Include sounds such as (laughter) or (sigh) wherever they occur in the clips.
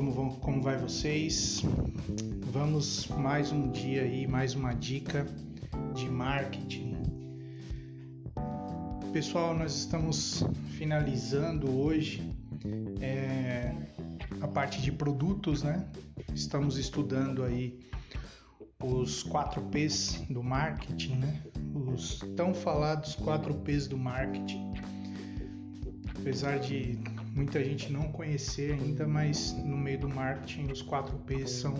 Como, vão, como vai vocês? Vamos mais um dia aí, mais uma dica de marketing. Pessoal, nós estamos finalizando hoje é, a parte de produtos, né? Estamos estudando aí os 4 P's do marketing, né? Os tão falados 4 P's do marketing. Apesar de muita gente não conhecer ainda, mas no meio do marketing os 4 P's são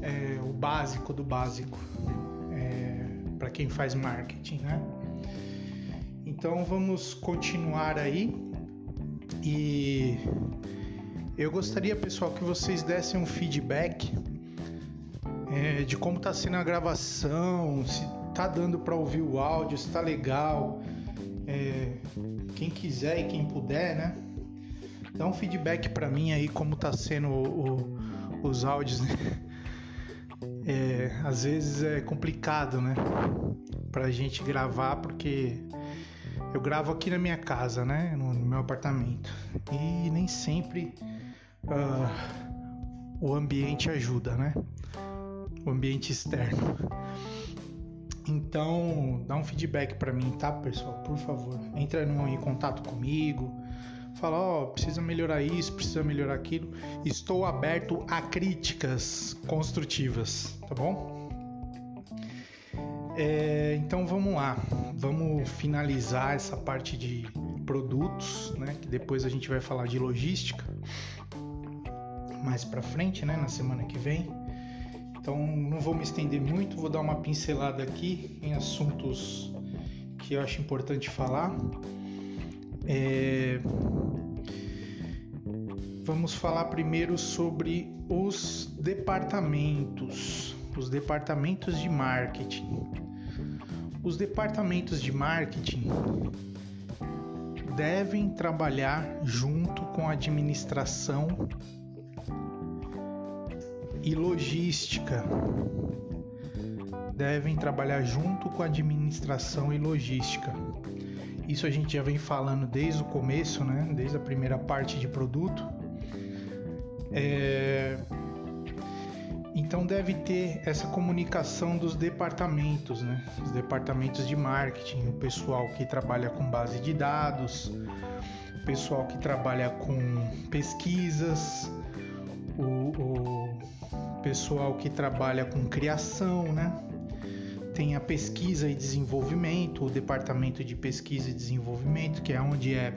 é, o básico do básico é, para quem faz marketing, né? Então vamos continuar aí e eu gostaria, pessoal, que vocês dessem um feedback é, de como está sendo a gravação, se tá dando para ouvir o áudio, se tá legal. É, quem quiser e quem puder, né? Dá um feedback para mim aí como tá sendo o, o, os áudios, né? (laughs) É, às vezes é complicado, né? Pra gente gravar, porque eu gravo aqui na minha casa, né? No, meu apartamento. E nem sempre uh, o ambiente ajuda, né? O ambiente externo. Então, dá um feedback para mim, tá, pessoal? Por favor. Entra em contato comigo. Fala, ó, oh, precisa melhorar isso, precisa melhorar aquilo. Estou aberto a críticas construtivas, tá bom? É, então vamos lá, vamos finalizar essa parte de produtos, né? Que depois a gente vai falar de logística mais para frente, né? Na semana que vem. Então não vou me estender muito, vou dar uma pincelada aqui em assuntos que eu acho importante falar. É... Vamos falar primeiro sobre os departamentos, os departamentos de marketing. Os departamentos de marketing devem trabalhar junto com a administração e logística. Devem trabalhar junto com a administração e logística. Isso a gente já vem falando desde o começo, né? desde a primeira parte de produto. É... Então deve ter essa comunicação dos departamentos, né? Os departamentos de marketing, o pessoal que trabalha com base de dados, o pessoal que trabalha com pesquisas, o, o pessoal que trabalha com criação, né? Tem a pesquisa e desenvolvimento, o departamento de pesquisa e desenvolvimento, que é onde é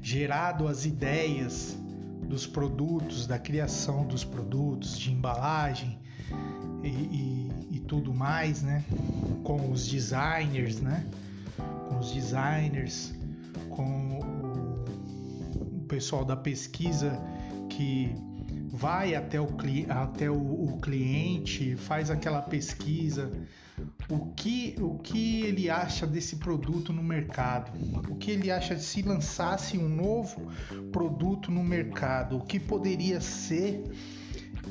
gerado as ideias dos produtos, da criação dos produtos, de embalagem e, e, e tudo mais, né? Com os designers, né? Com os designers, com o, o pessoal da pesquisa que vai até o, até o, o cliente, faz aquela pesquisa, o que, o que ele acha desse produto no mercado, o que ele acha de se lançasse um novo produto no mercado, o que poderia ser,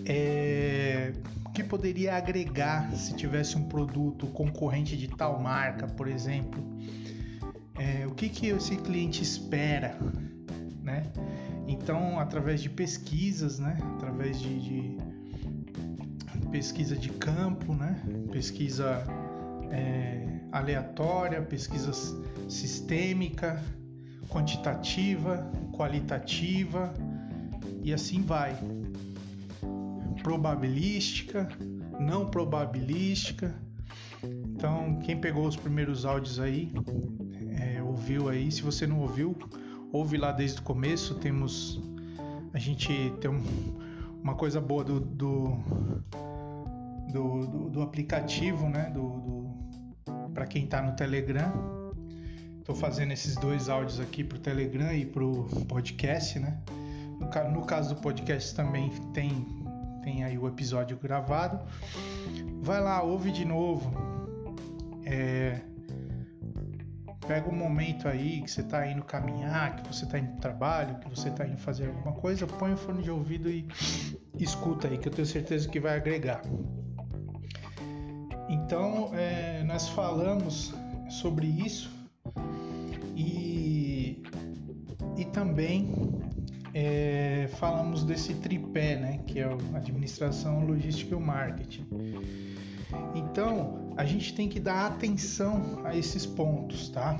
é, o que poderia agregar se tivesse um produto concorrente de tal marca, por exemplo, é, o que, que esse cliente espera, né? Então, através de pesquisas, né? Através de, de pesquisa de campo, né? Pesquisa é, aleatória, pesquisa sistêmica, quantitativa, qualitativa e assim vai. Probabilística, não probabilística. Então, quem pegou os primeiros áudios aí, é, ouviu aí. Se você não ouviu, ouve lá desde o começo. Temos. A gente tem um, uma coisa boa do, do, do, do, do aplicativo, né? Do, do para quem está no Telegram. Estou fazendo esses dois áudios aqui para o Telegram e para o podcast, né? No, no caso do podcast também tem, tem aí o episódio gravado. Vai lá, ouve de novo. É, Pega um momento aí que você está indo caminhar, que você está indo trabalho, que você está indo fazer alguma coisa, põe o fone de ouvido e escuta aí, que eu tenho certeza que vai agregar. Então, é, nós falamos sobre isso e, e também é, falamos desse tripé, né, que é a administração, logística e o marketing. Então, a gente tem que dar atenção a esses pontos, tá?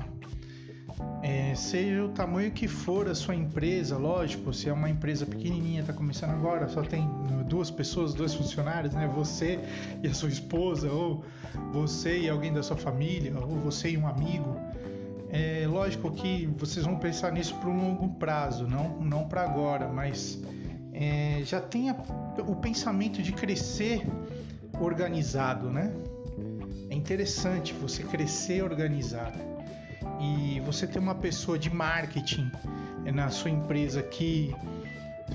É, seja o tamanho que for a sua empresa, lógico, se é uma empresa pequenininha, está começando agora, só tem duas pessoas, dois funcionários, né? Você e a sua esposa, ou você e alguém da sua família, ou você e um amigo. É lógico que vocês vão pensar nisso para um longo prazo, não, não para agora, mas é, já tenha o pensamento de crescer organizado, né? Interessante você crescer organizado e você ter uma pessoa de marketing na sua empresa que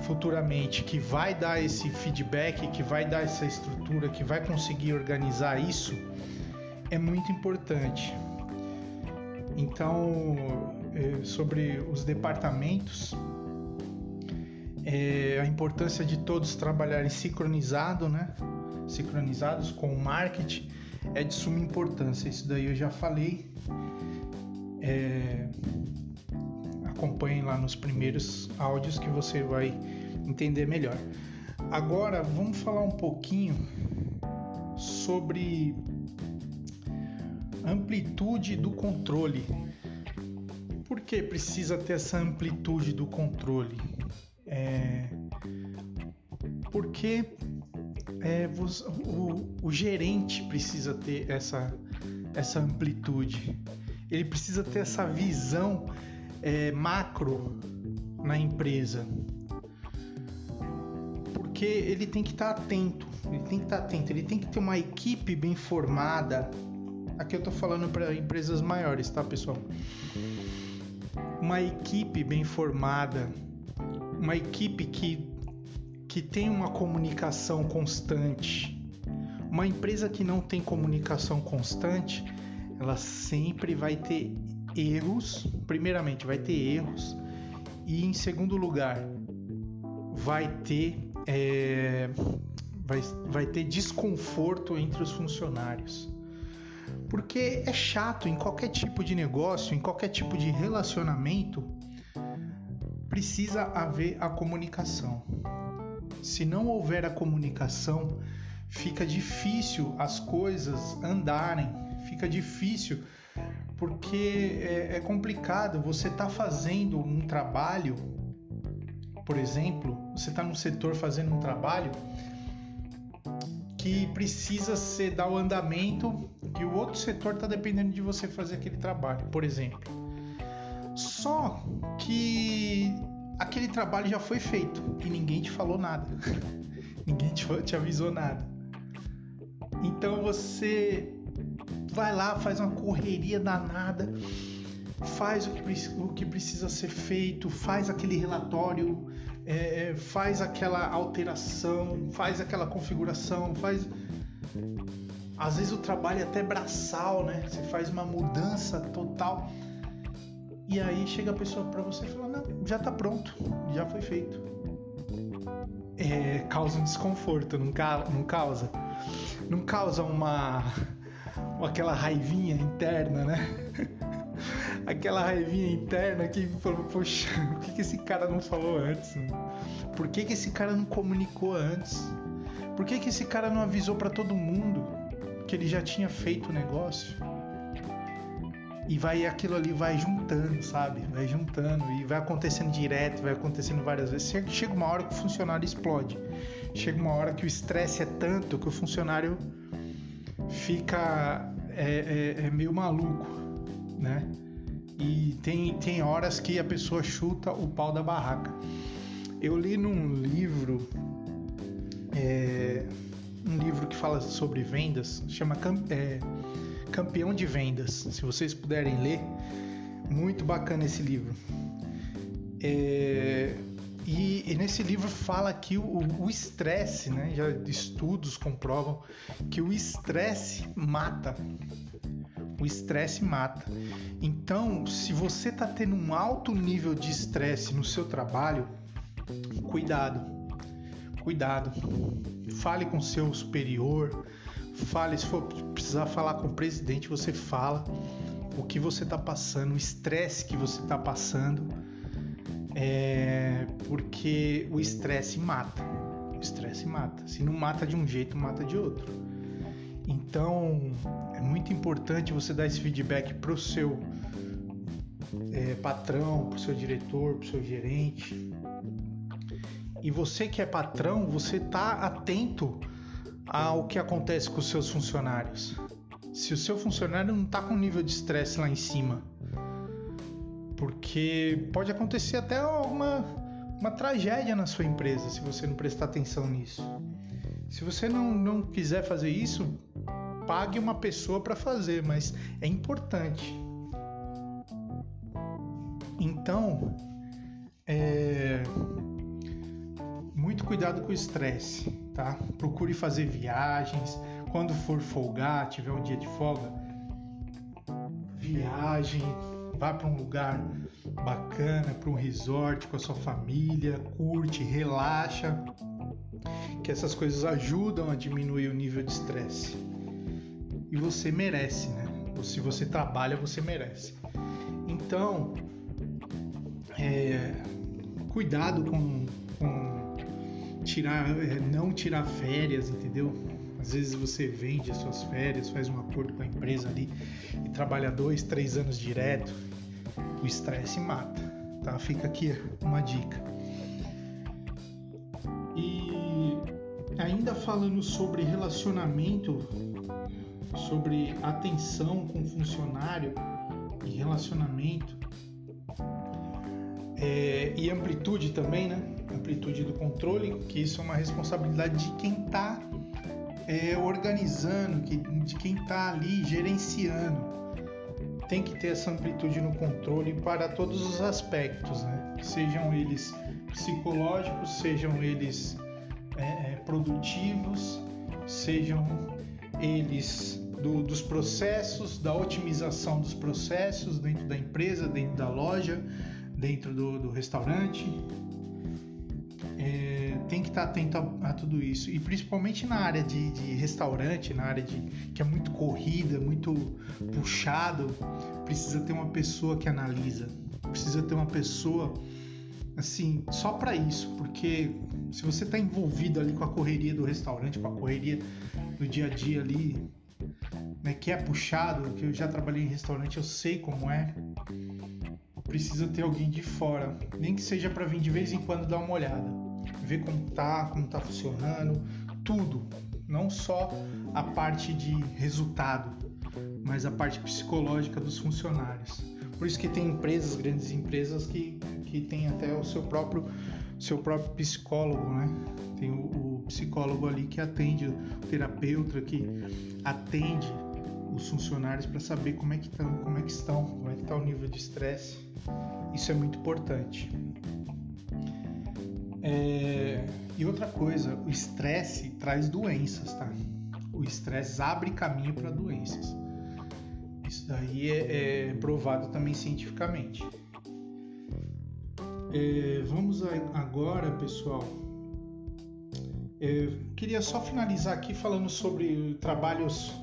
futuramente que vai dar esse feedback, que vai dar essa estrutura, que vai conseguir organizar isso, é muito importante. Então, é, sobre os departamentos, é, a importância de todos trabalharem sincronizado, né? Sincronizados com o marketing é de suma importância. Isso daí eu já falei. É, acompanhem lá nos primeiros áudios que você vai entender melhor. Agora vamos falar um pouquinho sobre amplitude do controle. Por que precisa ter essa amplitude do controle? É... Porque é, o, o gerente precisa ter essa, essa amplitude, ele precisa ter essa visão é, macro na empresa, porque ele tem que estar atento, ele tem que estar atento, ele tem que ter uma equipe bem formada. Aqui eu estou falando para empresas maiores, tá, pessoal? Uma equipe bem formada, uma equipe que que tem uma comunicação constante. Uma empresa que não tem comunicação constante, ela sempre vai ter erros. Primeiramente, vai ter erros, e em segundo lugar, vai ter é, vai, vai ter desconforto entre os funcionários. Porque é chato em qualquer tipo de negócio, em qualquer tipo de relacionamento, precisa haver a comunicação. Se não houver a comunicação, fica difícil as coisas andarem, fica difícil porque é, é complicado. Você está fazendo um trabalho, por exemplo, você está no setor fazendo um trabalho que precisa ser dar o andamento e o outro setor está dependendo de você fazer aquele trabalho, por exemplo. Só que aquele trabalho já foi feito e ninguém te falou nada. (laughs) ninguém te, te avisou nada. Então você vai lá, faz uma correria danada, faz o que, o que precisa ser feito, faz aquele relatório, é, é, faz aquela alteração, faz aquela configuração, faz. Às vezes o trabalho é até braçal, né? Você faz uma mudança total e aí chega a pessoa para você e fala: Não, já tá pronto, já foi feito. É, causa um desconforto, não, ca não causa? Não causa uma. aquela raivinha interna, né? (laughs) aquela raivinha interna que falou: Poxa, o que, que esse cara não falou antes? Por que, que esse cara não comunicou antes? Por que, que esse cara não avisou para todo mundo que ele já tinha feito o negócio? E vai aquilo ali vai juntando, sabe? Vai juntando e vai acontecendo direto, vai acontecendo várias vezes. Chega uma hora que o funcionário explode. Chega uma hora que o estresse é tanto que o funcionário fica é, é, é meio maluco, né? E tem, tem horas que a pessoa chuta o pau da barraca. Eu li num livro, é, um livro que fala sobre vendas, chama é, Campeão de Vendas. Se vocês puderem ler, muito bacana esse livro. É, e, e, nesse livro fala que o estresse, né? Já estudos comprovam que o estresse mata. O estresse mata. Então, se você está tendo um alto nível de estresse no seu trabalho, cuidado. Cuidado. Fale com seu superior, Fale, se for precisar falar com o presidente, você fala o que você está passando, o estresse que você está passando. É porque o estresse mata. O estresse mata. Se não mata de um jeito, mata de outro. Então é muito importante você dar esse feedback para o seu é, patrão, para o seu diretor, para o seu gerente. E você que é patrão, você tá atento ao que acontece com os seus funcionários. Se o seu funcionário não está com nível de estresse lá em cima, porque pode acontecer até uma, uma tragédia na sua empresa se você não prestar atenção nisso. Se você não, não quiser fazer isso, pague uma pessoa para fazer, mas é importante. Então, é, muito cuidado com o estresse, tá? Procure fazer viagens. Quando for folgar, tiver um dia de folga, viagem, vá para um lugar bacana, para um resort com a sua família, curte, relaxa, que essas coisas ajudam a diminuir o nível de estresse. E você merece, né? Se você trabalha, você merece. Então, é, cuidado com, com tirar, é, não tirar férias, entendeu? Às vezes você vende as suas férias, faz um acordo com a empresa ali e trabalha dois, três anos direto. O estresse mata, tá? Fica aqui uma dica. E ainda falando sobre relacionamento, sobre atenção com funcionário e relacionamento é, e amplitude também, né? Amplitude do controle, que isso é uma responsabilidade de quem está é, organizando, de quem está ali gerenciando. Tem que ter essa amplitude no controle para todos os aspectos, né? Sejam eles psicológicos, sejam eles é, é produtivos, sejam eles do, dos processos, da otimização dos processos dentro da empresa, dentro da loja, dentro do, do restaurante, é, tem que estar atento a, a, tudo isso. E principalmente na área de, de, restaurante, na área de que é muito corrida, muito puxado, precisa ter uma pessoa que analisa, precisa ter uma pessoa assim só para isso, porque se você está envolvido ali com a correria do restaurante, com a correria do dia a dia ali, né, que é puxado, que eu já trabalhei em restaurante, eu sei como é precisa ter alguém de fora, nem que seja para vir de vez em quando dar uma olhada, ver como tá, como tá funcionando, tudo, não só a parte de resultado, mas a parte psicológica dos funcionários. Por isso que tem empresas, grandes empresas que, que tem até o seu próprio seu próprio psicólogo, né? Tem o, o psicólogo ali que atende, o terapeuta que atende os funcionários para saber como é que estão, como é que estão, como é que está o nível de estresse. Isso é muito importante. É... E outra coisa, o estresse traz doenças, tá? O estresse abre caminho para doenças. Isso daí é, é provado também cientificamente. É, vamos agora, pessoal. É, queria só finalizar aqui falando sobre trabalhos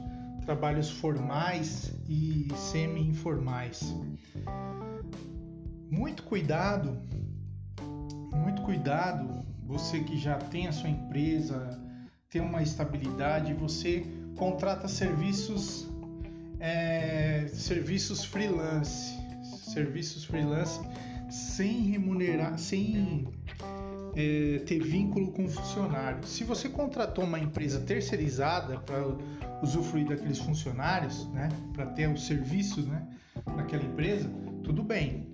trabalhos formais e semi-informais. Muito cuidado, muito cuidado, você que já tem a sua empresa, tem uma estabilidade, você contrata serviços, é, serviços freelance, serviços freelance sem remunerar, sem é, ter vínculo com o funcionário. Se você contratou uma empresa terceirizada para usufruir daqueles funcionários, né, para ter os serviços, né, naquela empresa, tudo bem.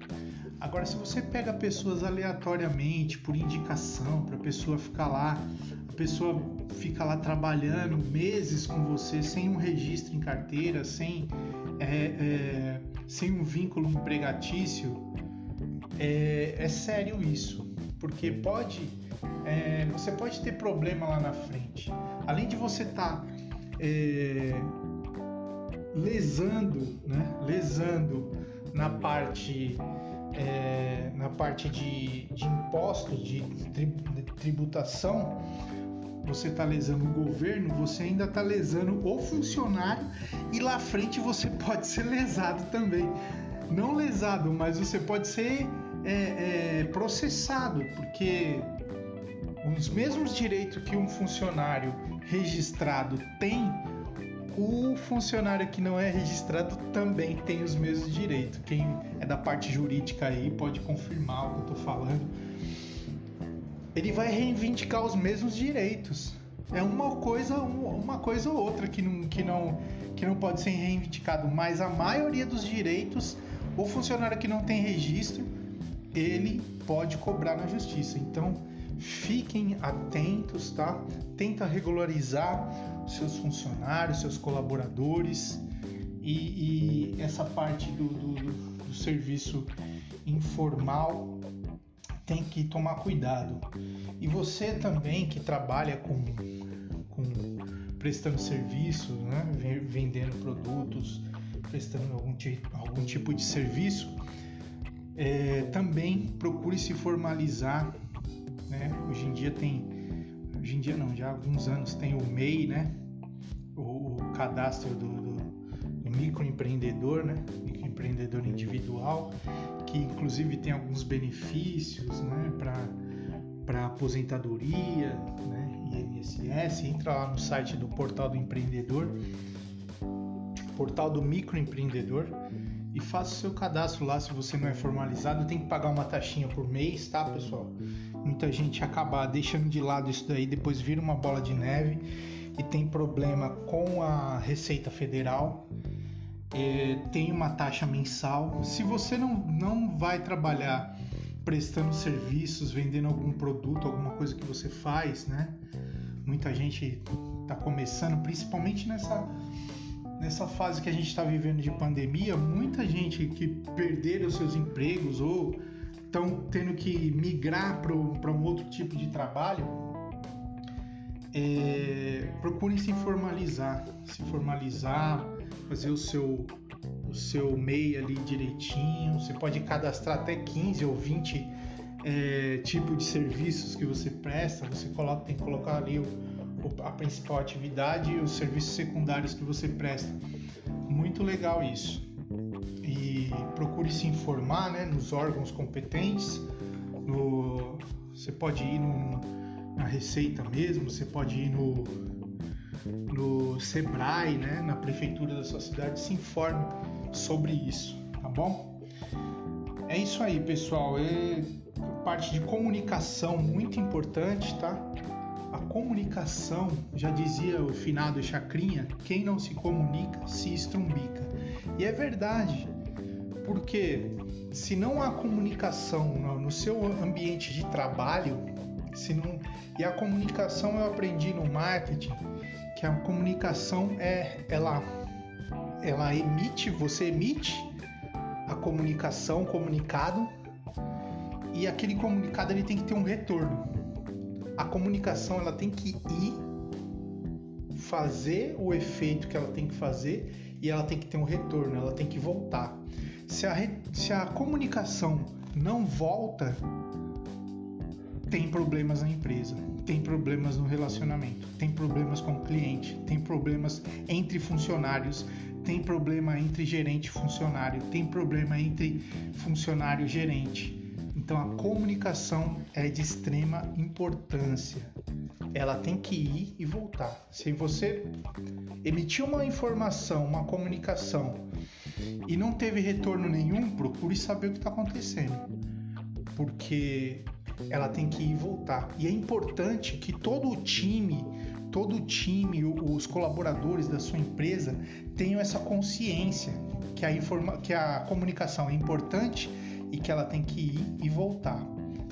Agora, se você pega pessoas aleatoriamente por indicação, para a pessoa ficar lá, a pessoa fica lá trabalhando meses com você sem um registro em carteira, sem, é, é, sem um vínculo empregatício, é, é sério isso, porque pode, é, você pode ter problema lá na frente. Além de você estar tá é, lesando, né? lesando na parte é, na parte de, de impostos, de, de tributação, você está lesando o governo, você ainda está lesando o funcionário e lá frente você (laughs) pode ser lesado também. Não lesado, mas você pode ser é, é processado, porque os mesmos direitos que um funcionário registrado tem, o funcionário que não é registrado também tem os mesmos direitos. Quem é da parte jurídica aí pode confirmar o que eu estou falando. Ele vai reivindicar os mesmos direitos. É uma coisa, uma coisa ou outra que não, que não, que não pode ser reivindicado, mas a maioria dos direitos, o funcionário que não tem registro, ele pode cobrar na justiça. Então, fiquem atentos, tá? Tenta regularizar seus funcionários, seus colaboradores e, e essa parte do, do, do serviço informal tem que tomar cuidado. E você também que trabalha com, com prestando serviços, né? vendendo produtos, prestando algum, algum tipo de serviço, é, também procure se formalizar. Né? Hoje em dia tem, hoje em dia não, já há alguns anos tem o MEI, né? o, o cadastro do, do, do microempreendedor, né? microempreendedor individual, que inclusive tem alguns benefícios né? para aposentadoria, né? INSS. Entra lá no site do Portal do Empreendedor, Portal do Microempreendedor e faça o seu cadastro lá se você não é formalizado. Tem que pagar uma taxinha por mês, tá, pessoal? Muita gente acaba deixando de lado isso daí, depois vira uma bola de neve e tem problema com a Receita Federal. É, tem uma taxa mensal. Se você não, não vai trabalhar prestando serviços, vendendo algum produto, alguma coisa que você faz, né? Muita gente está começando, principalmente nessa nessa fase que a gente está vivendo de pandemia, muita gente que perderam seus empregos ou estão tendo que migrar para um outro tipo de trabalho, é, procurem se formalizar, se formalizar, fazer o seu o seu MEI ali direitinho. Você pode cadastrar até 15 ou 20 é, tipos de serviços que você presta. Você coloca, tem que colocar ali o, a principal atividade e os serviços secundários que você presta. Muito legal isso. E procure se informar né, nos órgãos competentes. No, você pode ir no, na Receita mesmo, você pode ir no, no Sebrae, né, na prefeitura da sua cidade, se informe sobre isso, tá bom? É isso aí, pessoal. É parte de comunicação muito importante, tá? A comunicação, já dizia o finado Chacrinha, quem não se comunica se estrumbica. E é verdade, porque se não há comunicação no seu ambiente de trabalho, se não, e a comunicação eu aprendi no marketing que a comunicação é ela ela emite, você emite a comunicação, comunicado, e aquele comunicado ele tem que ter um retorno a comunicação ela tem que ir fazer o efeito que ela tem que fazer e ela tem que ter um retorno, ela tem que voltar. Se a, se a comunicação não volta, tem problemas na empresa, tem problemas no relacionamento, tem problemas com o cliente, tem problemas entre funcionários, tem problema entre gerente e funcionário, tem problema entre funcionário e gerente então a comunicação é de extrema importância. Ela tem que ir e voltar. Se você emitiu uma informação, uma comunicação e não teve retorno nenhum, procure saber o que está acontecendo. Porque ela tem que ir e voltar. E é importante que todo o time, todo o time, os colaboradores da sua empresa tenham essa consciência que a, informa que a comunicação é importante e que ela tem que ir e voltar.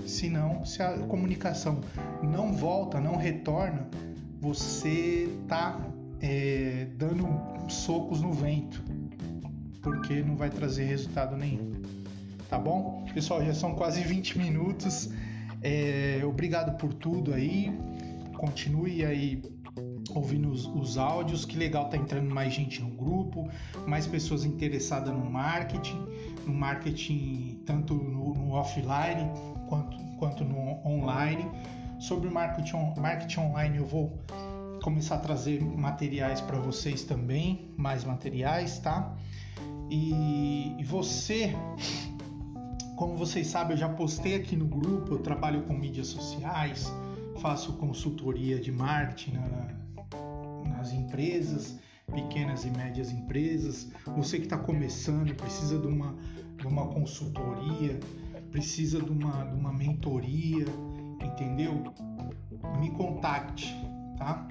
Senão, se a comunicação não volta, não retorna, você está é, dando socos no vento, porque não vai trazer resultado nenhum. Tá bom? Pessoal, já são quase 20 minutos. É, obrigado por tudo aí. Continue aí ouvindo os, os, áudios. Que legal tá entrando mais gente no grupo, mais pessoas interessadas no marketing no marketing tanto no, no offline quanto, quanto no online. Sobre marketing, marketing online eu vou começar a trazer materiais para vocês também, mais materiais, tá? E, e você Como vocês sabem, eu já postei aqui no grupo, eu trabalho com mídias sociais, faço consultoria de marketing na, nas empresas, pequenas e médias empresas. Você que está começando, precisa de uma, de uma consultoria, precisa de uma, de uma mentoria, entendeu? Me contacte, tá?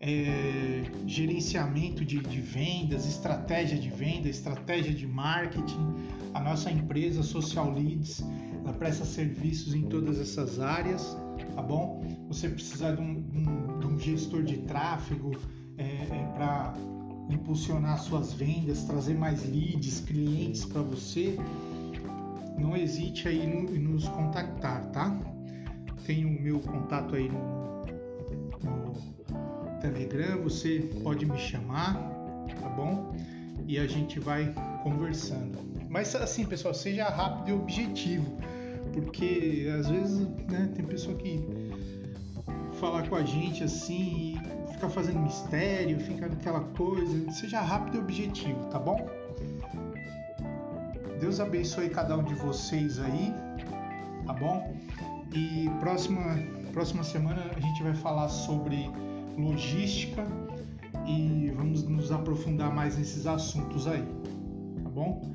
É, gerenciamento de, de, vendas, estratégia de venda, estratégia de marketing. A nossa empresa Social Leads, ela presta serviços em todas essas áreas, tá bom? Você precisar de um, um, de um gestor de tráfego é, é, para impulsionar suas vendas, trazer mais leads, clientes para você, não hesite aí em nos contactar, tá? Tem o meu contato aí no, no Telegram, você pode me chamar, tá bom? E a gente vai conversando. Mas assim, pessoal, seja rápido e objetivo, porque às vezes né, tem pessoa que fala com a gente assim e fica fazendo mistério, fica naquela coisa. Seja rápido e objetivo, tá bom? Deus abençoe cada um de vocês aí, tá bom? E próxima, próxima semana a gente vai falar sobre logística e vamos nos aprofundar mais nesses assuntos aí, tá bom?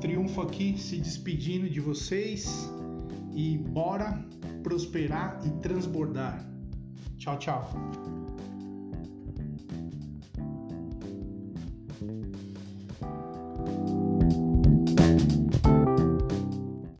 Triunfo aqui se despedindo de vocês e bora prosperar e transbordar. Tchau, tchau.